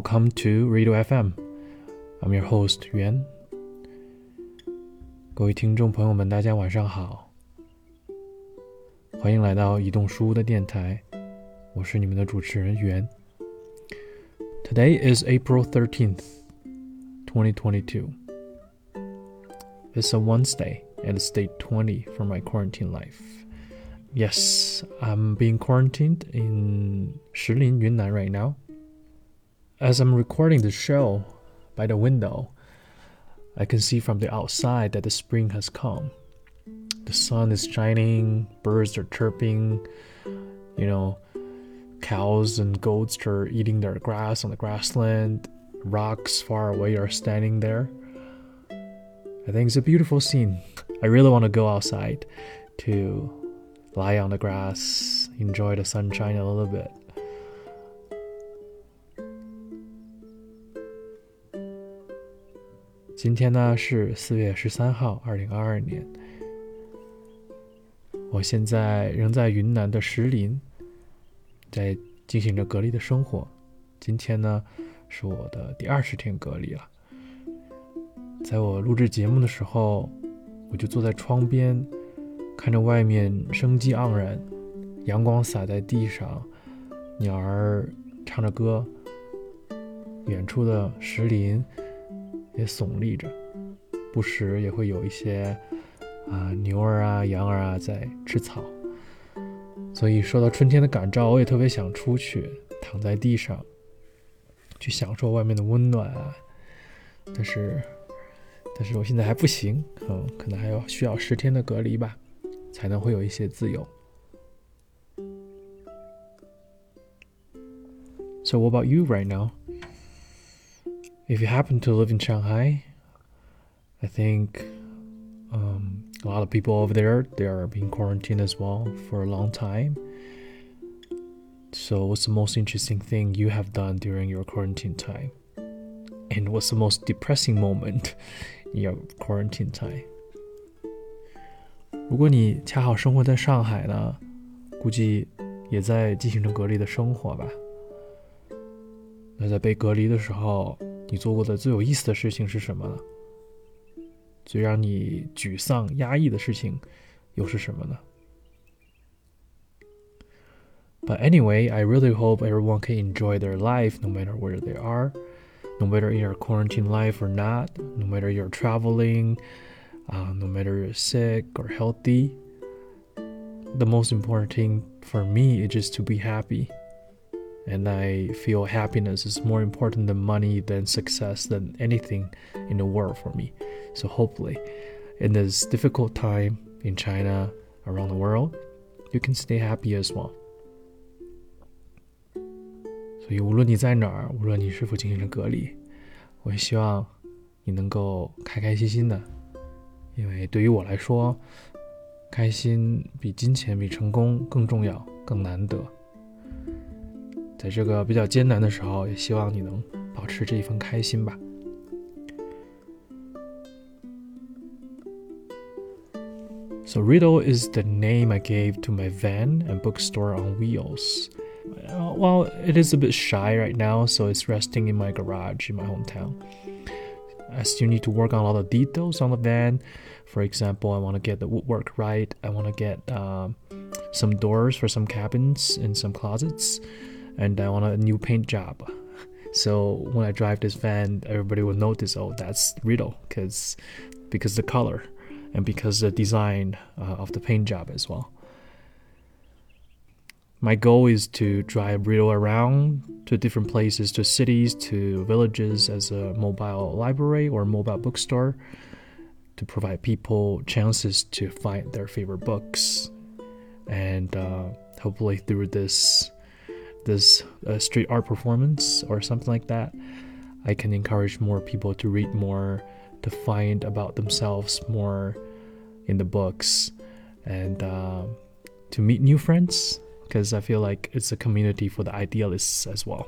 welcome to Riddle FM. I'm your host Yuan. 各位听众朋友们，大家晚上好，欢迎来到移动书屋的电台，我是你们的主持人袁。Today is April 13th, 2022. It's a Wednesday and it's day 20 for my quarantine life. Yes, I'm being quarantined in Shilin, Yunnan right now. As I'm recording the show by the window, I can see from the outside that the spring has come. The sun is shining, birds are chirping, you know, cows and goats are eating their grass on the grassland, rocks far away are standing there. I think it's a beautiful scene. I really want to go outside to lie on the grass, enjoy the sunshine a little bit. 今天呢是四月十三号，二零二二年。我现在仍在云南的石林，在进行着隔离的生活。今天呢是我的第二十天隔离了。在我录制节目的时候，我就坐在窗边，看着外面生机盎然，阳光洒在地上，鸟儿唱着歌，远处的石林。也耸立着，不时也会有一些啊牛儿啊、羊儿啊在吃草。所以受到春天的感召，我也特别想出去，躺在地上，去享受外面的温暖啊。但是，但是我现在还不行，嗯，可能还要需要十天的隔离吧，才能会有一些自由。So what about you right now? if you happen to live in Shanghai, I think um, a lot of people over there they are being quarantined as well for a long time. So, what's the most interesting thing you have done during your quarantine time? And what's the most depressing moment in your quarantine time? 如果你恰好生活在上海呢，估计也在进行着隔离的生活吧。那在被隔离的时候， 你做过的最有意思的事情是什么呢？最让你沮丧、压抑的事情又是什么呢？But anyway, I really hope everyone can enjoy their life no matter where they are, no matter in your quarantine life or not, no matter you're traveling, uh, no matter you're sick or healthy. The most important thing for me is just to be happy and I feel happiness is more important than money, than success, than anything in the world for me. So hopefully, in this difficult time in China, around the world, you can stay happy as well. 所以无论你在哪儿，无论你是否进行着隔离，我也希望你能够开开心心的，因为对于我来说，开心比金钱、比成功更重要、更难得。 在这个比较艰难的时候，也希望你能保持这一份开心吧。So Riddle is the name I gave to my van and bookstore on wheels. Well, it is a bit shy right now, so it's resting in my garage in my hometown. I still need to work on a lot of details on the van. For example, I want to get the woodwork right. I want to get um, some doors for some cabins and some closets and I want a new paint job. So when I drive this van, everybody will notice, oh, that's Riddle, because because the color and because the design uh, of the paint job as well. My goal is to drive Riddle around to different places, to cities, to villages as a mobile library or mobile bookstore to provide people chances to find their favorite books. And uh, hopefully, through this this uh, street art performance or something like that, I can encourage more people to read more, to find about themselves more in the books, and uh, to meet new friends because I feel like it's a community for the idealists as well.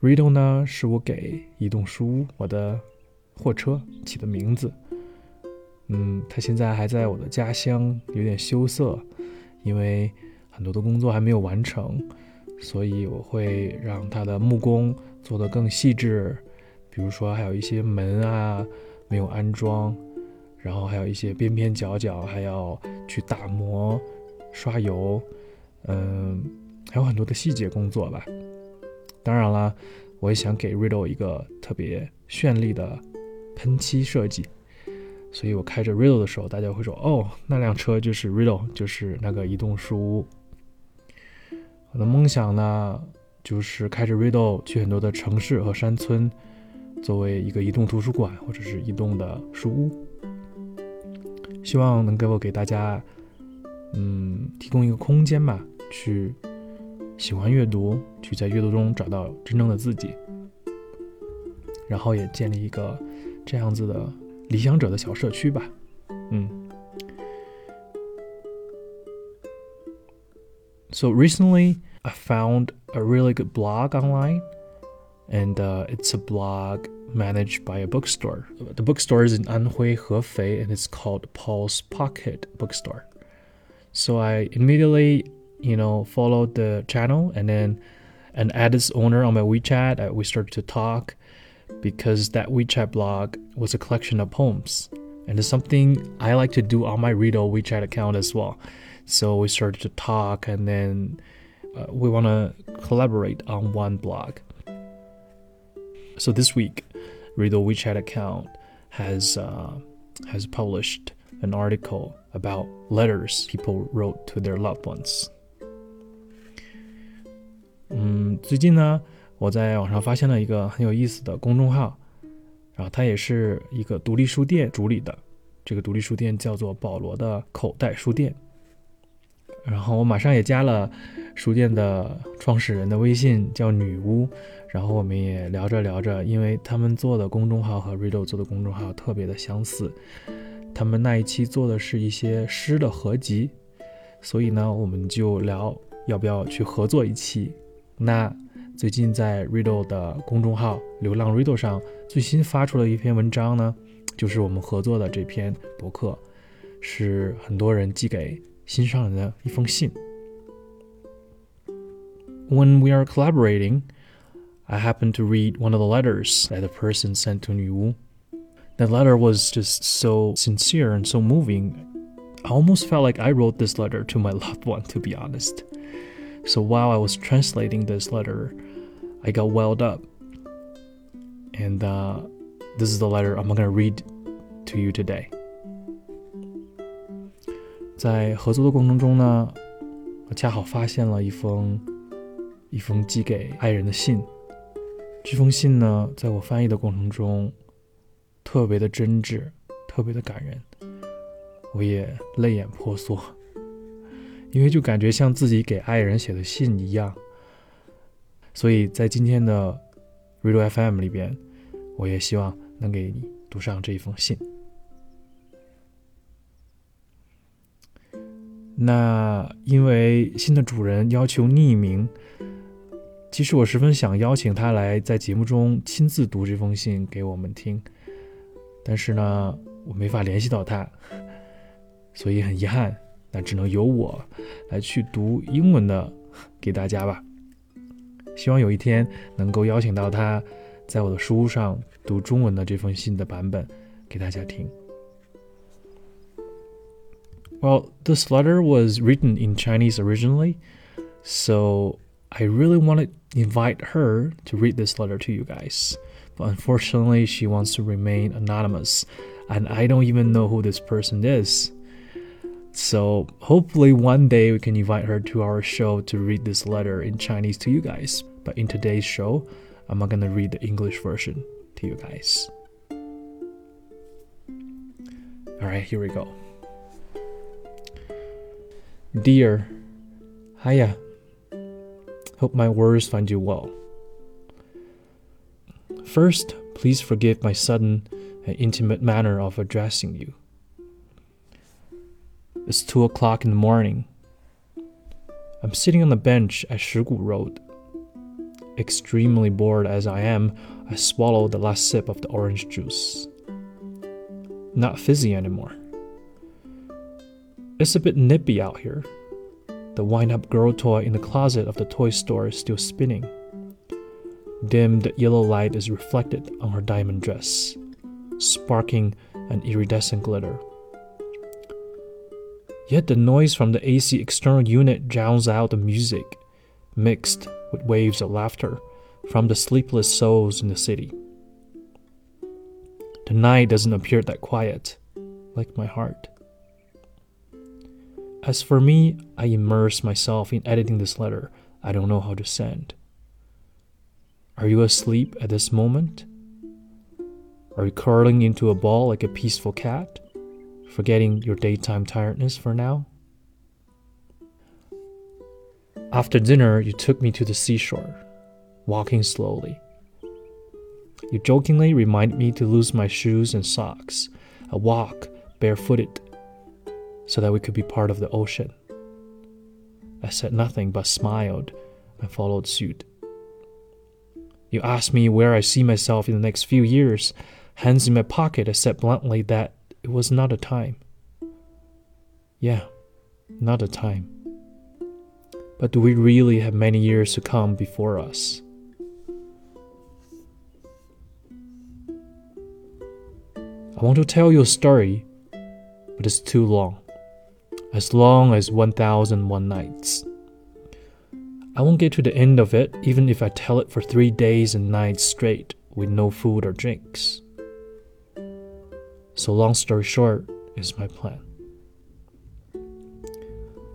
Riddle 呢，是我给移动书屋我的货车起的名字。嗯，它现在还在我的家乡，有点羞涩，因为 很多的工作还没有完成，所以我会让他的木工做得更细致，比如说还有一些门啊没有安装，然后还有一些边边角角还要去打磨、刷油，嗯，还有很多的细节工作吧。当然了，我也想给 Riddle 一个特别绚丽的喷漆设计，所以我开着 Riddle 的时候，大家会说：“哦，那辆车就是 Riddle，就是那个移动书屋。”我的梦想呢，就是开着 Riddle 去很多的城市和山村，作为一个移动图书馆或者是移动的书屋，希望能够给大家，嗯，提供一个空间吧，去喜欢阅读，去在阅读中找到真正的自己，然后也建立一个这样子的理想者的小社区吧，嗯。So recently, I found a really good blog online, and uh, it's a blog managed by a bookstore. The bookstore is in Anhui, Hefei, and it's called Paul's Pocket Bookstore. So I immediately, you know, followed the channel, and then and added its owner on my WeChat. Uh, we started to talk because that WeChat blog was a collection of poems, and it's something I like to do on my Riddle WeChat account as well. So we started to talk, and then uh, we want to collaborate on one blog. So this week, Rido WeChat account has uh, has published an article about letters people wrote to their loved ones. 嗯，最近呢，我在网上发现了一个很有意思的公众号，然后它也是一个独立书店主理的。这个独立书店叫做保罗的口袋书店。 然后我马上也加了书店的创始人的微信，叫女巫。然后我们也聊着聊着，因为他们做的公众号和 Riddle 做的公众号特别的相似，他们那一期做的是一些诗的合集，所以呢，我们就聊要不要去合作一期。那最近在 Riddle 的公众号“流浪 Riddle” 上最新发出了一篇文章呢，就是我们合作的这篇博客，是很多人寄给。心上人的一封信。When we are collaborating, I happened to read one of the letters that the person sent to Niu. That letter was just so sincere and so moving. I almost felt like I wrote this letter to my loved one, to be honest. So while I was translating this letter, I got welled up. And uh, this is the letter I'm going to read to you today. 在合作的过程中呢，我恰好发现了一封一封寄给爱人的信。这封信呢，在我翻译的过程中，特别的真挚，特别的感人，我也泪眼婆娑，因为就感觉像自己给爱人写的信一样。所以在今天的 Radio FM 里边，我也希望能给你读上这一封信。那因为新的主人要求匿名，其实我十分想邀请他来在节目中亲自读这封信给我们听，但是呢，我没法联系到他，所以很遗憾，那只能由我来去读英文的给大家吧。希望有一天能够邀请到他，在我的书上读中文的这封信的版本给大家听。Well, this letter was written in Chinese originally, so I really want to invite her to read this letter to you guys. But unfortunately, she wants to remain anonymous, and I don't even know who this person is. So, hopefully, one day we can invite her to our show to read this letter in Chinese to you guys. But in today's show, I'm not gonna read the English version to you guys. Alright, here we go. Dear, hiya. Hope my words find you well. First, please forgive my sudden and intimate manner of addressing you. It's two o'clock in the morning. I'm sitting on the bench at Shigu Road. Extremely bored as I am, I swallow the last sip of the orange juice. Not fizzy anymore. It's a bit nippy out here. the wind up girl toy in the closet of the toy store is still spinning. Dimmed yellow light is reflected on her diamond dress, sparking an iridescent glitter. Yet the noise from the AC external unit drowns out the music, mixed with waves of laughter from the sleepless souls in the city. The night doesn't appear that quiet, like my heart. As for me, I immerse myself in editing this letter I don't know how to send. Are you asleep at this moment? Are you curling into a ball like a peaceful cat, forgetting your daytime tiredness for now? After dinner, you took me to the seashore, walking slowly. You jokingly remind me to lose my shoes and socks, a walk barefooted, so that we could be part of the ocean. I said nothing but smiled and followed suit. You asked me where I see myself in the next few years. Hands in my pocket, I said bluntly that it was not a time. Yeah, not a time. But do we really have many years to come before us? I want to tell you a story, but it's too long. As long as 1001 Nights. I won't get to the end of it even if I tell it for three days and nights straight with no food or drinks. So, long story short, is my plan.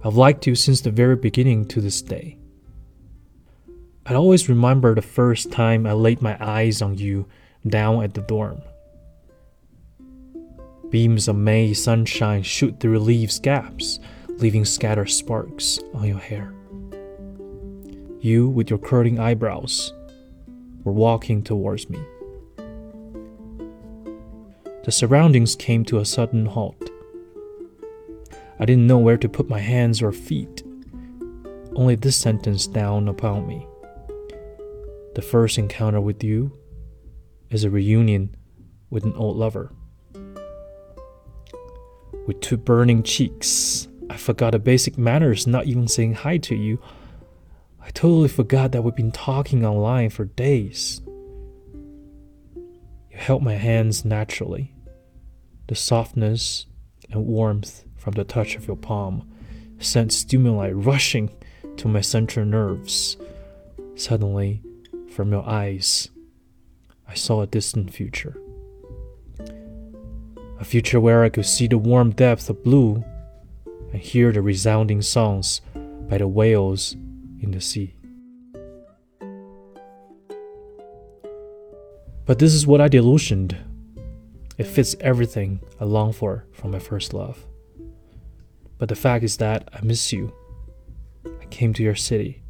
I've liked you since the very beginning to this day. I always remember the first time I laid my eyes on you down at the dorm. Beams of May sunshine shoot through leaves' gaps, leaving scattered sparks on your hair. You, with your curling eyebrows, were walking towards me. The surroundings came to a sudden halt. I didn't know where to put my hands or feet. Only this sentence down upon me. The first encounter with you is a reunion with an old lover with two burning cheeks. I forgot the basic manners, not even saying hi to you. I totally forgot that we've been talking online for days. You held my hands naturally. The softness and warmth from the touch of your palm sent stimuli rushing to my central nerves. Suddenly, from your eyes, I saw a distant future a future where I could see the warm depth of blue and hear the resounding songs by the whales in the sea. But this is what I delusioned. It fits everything I long for from my first love. But the fact is that I miss you. I came to your city.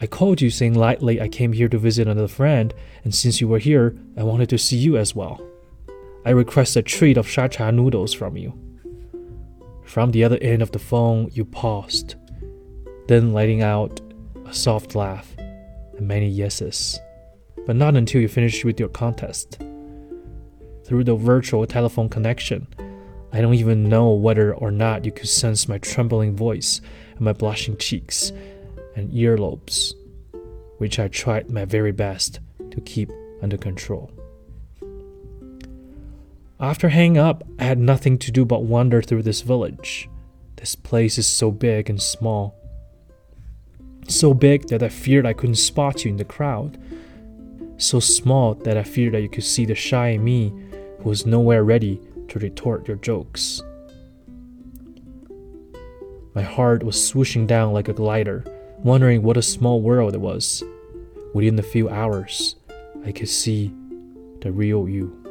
I called you saying lightly I came here to visit another friend, and since you were here, I wanted to see you as well. I request a treat of shacha noodles from you. From the other end of the phone, you paused, then letting out a soft laugh and many yeses. But not until you finished with your contest. Through the virtual telephone connection, I don't even know whether or not you could sense my trembling voice and my blushing cheeks and earlobes, which I tried my very best to keep under control. After hanging up, I had nothing to do but wander through this village. This place is so big and small. So big that I feared I couldn't spot you in the crowd. So small that I feared that you could see the shy me who was nowhere ready to retort your jokes. My heart was swooshing down like a glider, wondering what a small world it was. Within a few hours, I could see the real you.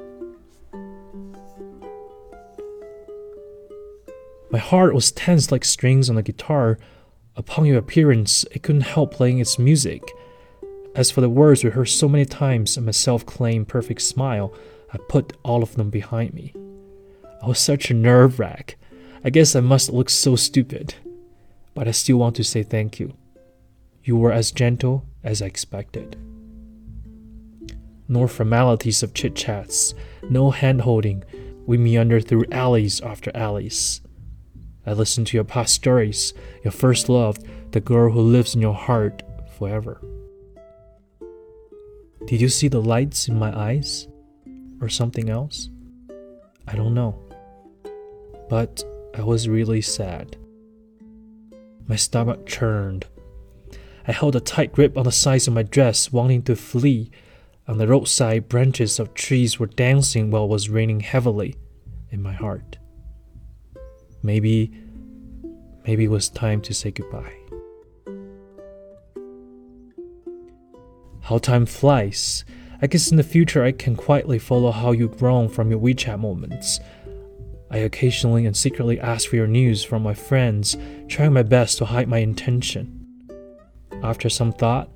My heart was tense like strings on a guitar. Upon your appearance, it couldn't help playing its music. As for the words rehearsed so many times and my self claimed perfect smile, I put all of them behind me. I was such a nerve wrack. I guess I must look so stupid. But I still want to say thank you. You were as gentle as I expected. No formalities of chit chats, no hand holding. We meandered through alleys after alleys. I listen to your past stories, your first love, the girl who lives in your heart forever. Did you see the lights in my eyes? Or something else? I don't know. But I was really sad. My stomach churned. I held a tight grip on the sides of my dress, wanting to flee. On the roadside, branches of trees were dancing while it was raining heavily in my heart. Maybe, maybe it was time to say goodbye. How time flies. I guess in the future I can quietly follow how you've grown from your WeChat moments. I occasionally and secretly ask for your news from my friends, trying my best to hide my intention. After some thought,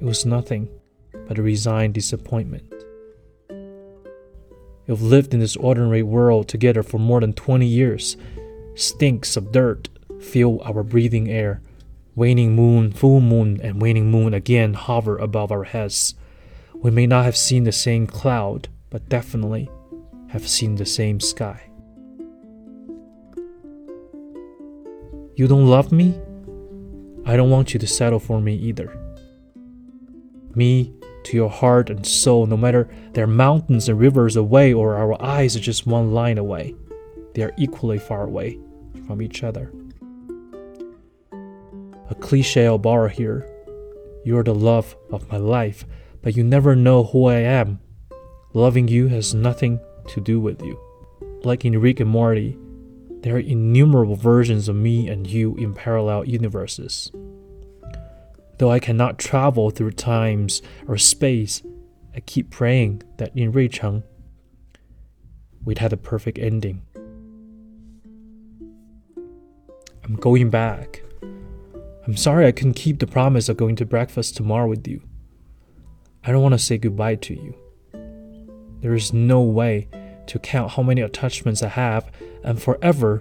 it was nothing but a resigned disappointment. You've lived in this ordinary world together for more than 20 years. Stinks of dirt fill our breathing air. Waning moon, full moon, and waning moon again hover above our heads. We may not have seen the same cloud, but definitely have seen the same sky. You don't love me? I don't want you to settle for me either. Me to your heart and soul, no matter they're mountains and rivers away or our eyes are just one line away. They are equally far away from each other. A cliche I'll borrow here. You're the love of my life, but you never know who I am. Loving you has nothing to do with you. Like in Rick and Morty, there are innumerable versions of me and you in parallel universes. Though I cannot travel through times or space, I keep praying that in Ruicheng, we'd have a perfect ending. I'm going back. I'm sorry I couldn't keep the promise of going to breakfast tomorrow with you. I don't want to say goodbye to you. There is no way to count how many attachments I have, and forever,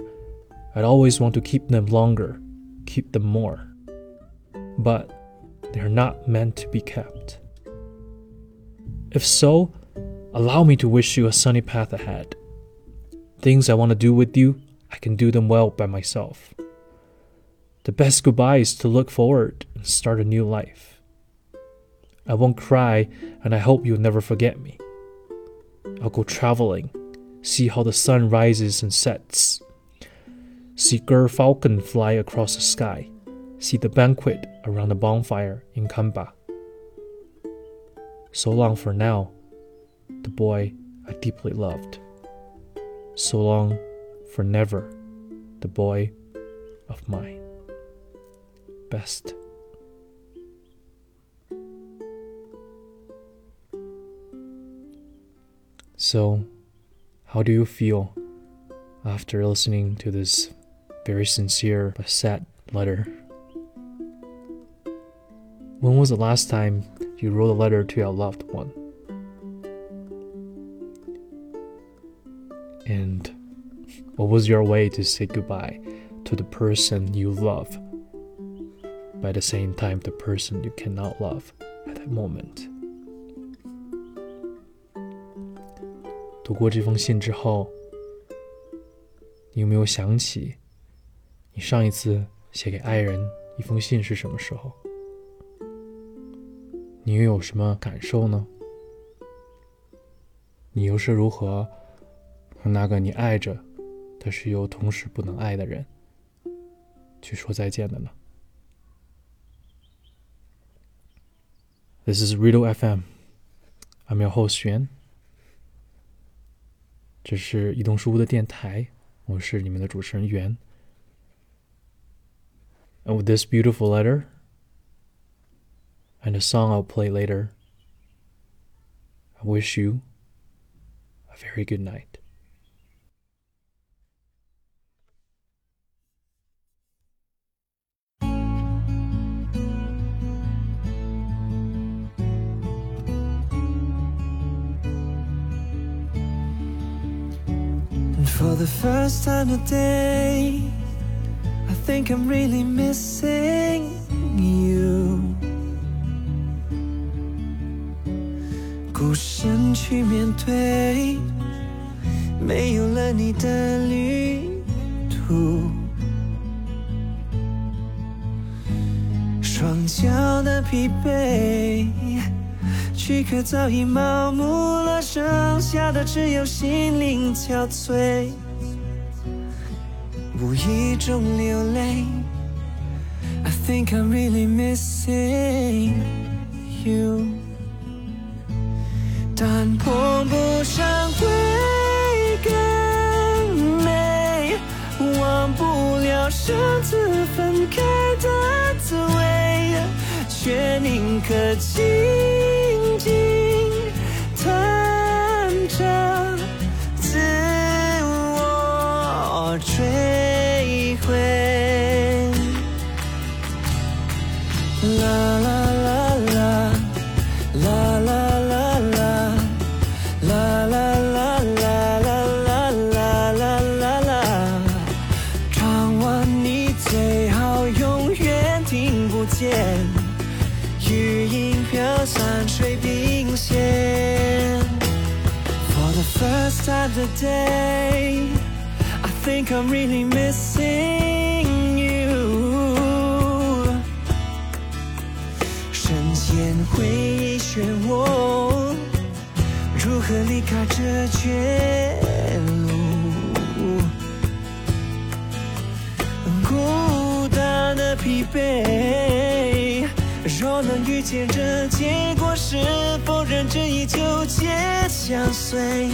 I'd always want to keep them longer, keep them more. But they're not meant to be kept. If so, allow me to wish you a sunny path ahead. Things I want to do with you, I can do them well by myself. The best goodbye is to look forward and start a new life. I won't cry, and I hope you'll never forget me. I'll go traveling, see how the sun rises and sets, see falcon fly across the sky see the banquet around the bonfire in Kamba. So long for now, the boy I deeply loved. So long for never, the boy of mine. Best. So, how do you feel after listening to this very sincere but sad letter? When was the last time you wrote a letter to your loved one? And what was your way to say goodbye to the person you love, but at the same time, the person you cannot love at that moment? 读过这封信之后，你有没有想起你上一次写给爱人一封信是什么时候？ 你又有什么感受呢？你又是如何和那个你爱着，但是又同时不能爱的人去说再见的呢？This is Riddle FM. I'm your host Yuan. 这是移动书屋的电台，我是你们的主持人袁。And with this beautiful letter and a song I'll play later. I wish you a very good night. And for the first time today, I think I'm really missing you. 孤身去面对，没有了你的旅途。双脚的疲惫，躯壳早已麻木了，剩下的只有心灵憔悴。无意中流泪，I think I'm really missing you，但碰不上会更美，忘不了上次分开的滋味，却宁可记 think I'm really missing you. 深陷回忆漩涡，如何离开这绝路？孤单的疲惫，若能预见这结果，是否仍执意纠结相随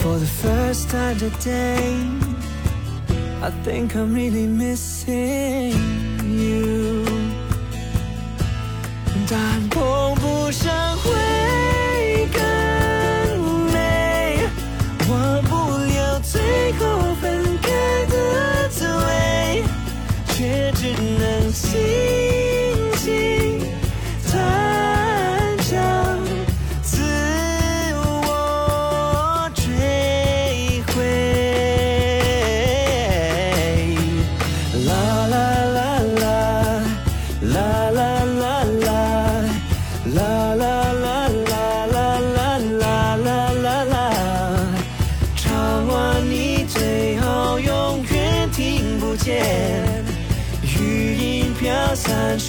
？For the first time today, I think I'm really missing you. 但碰不上会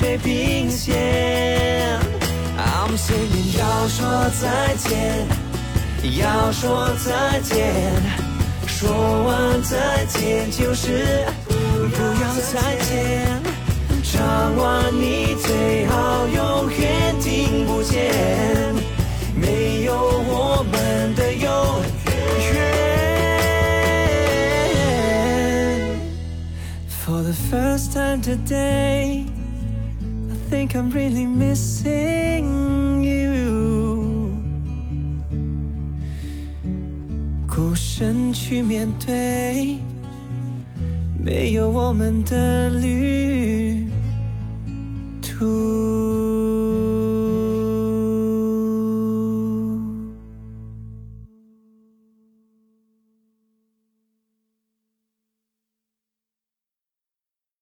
水平线。I'm singing，要说再见，要说再见，说完再见就是不要再见。唱完你最好永远听不见，没有我们的永远。For the first time today, think I'm really missing you. 孤身去面对。没有我们的旅途。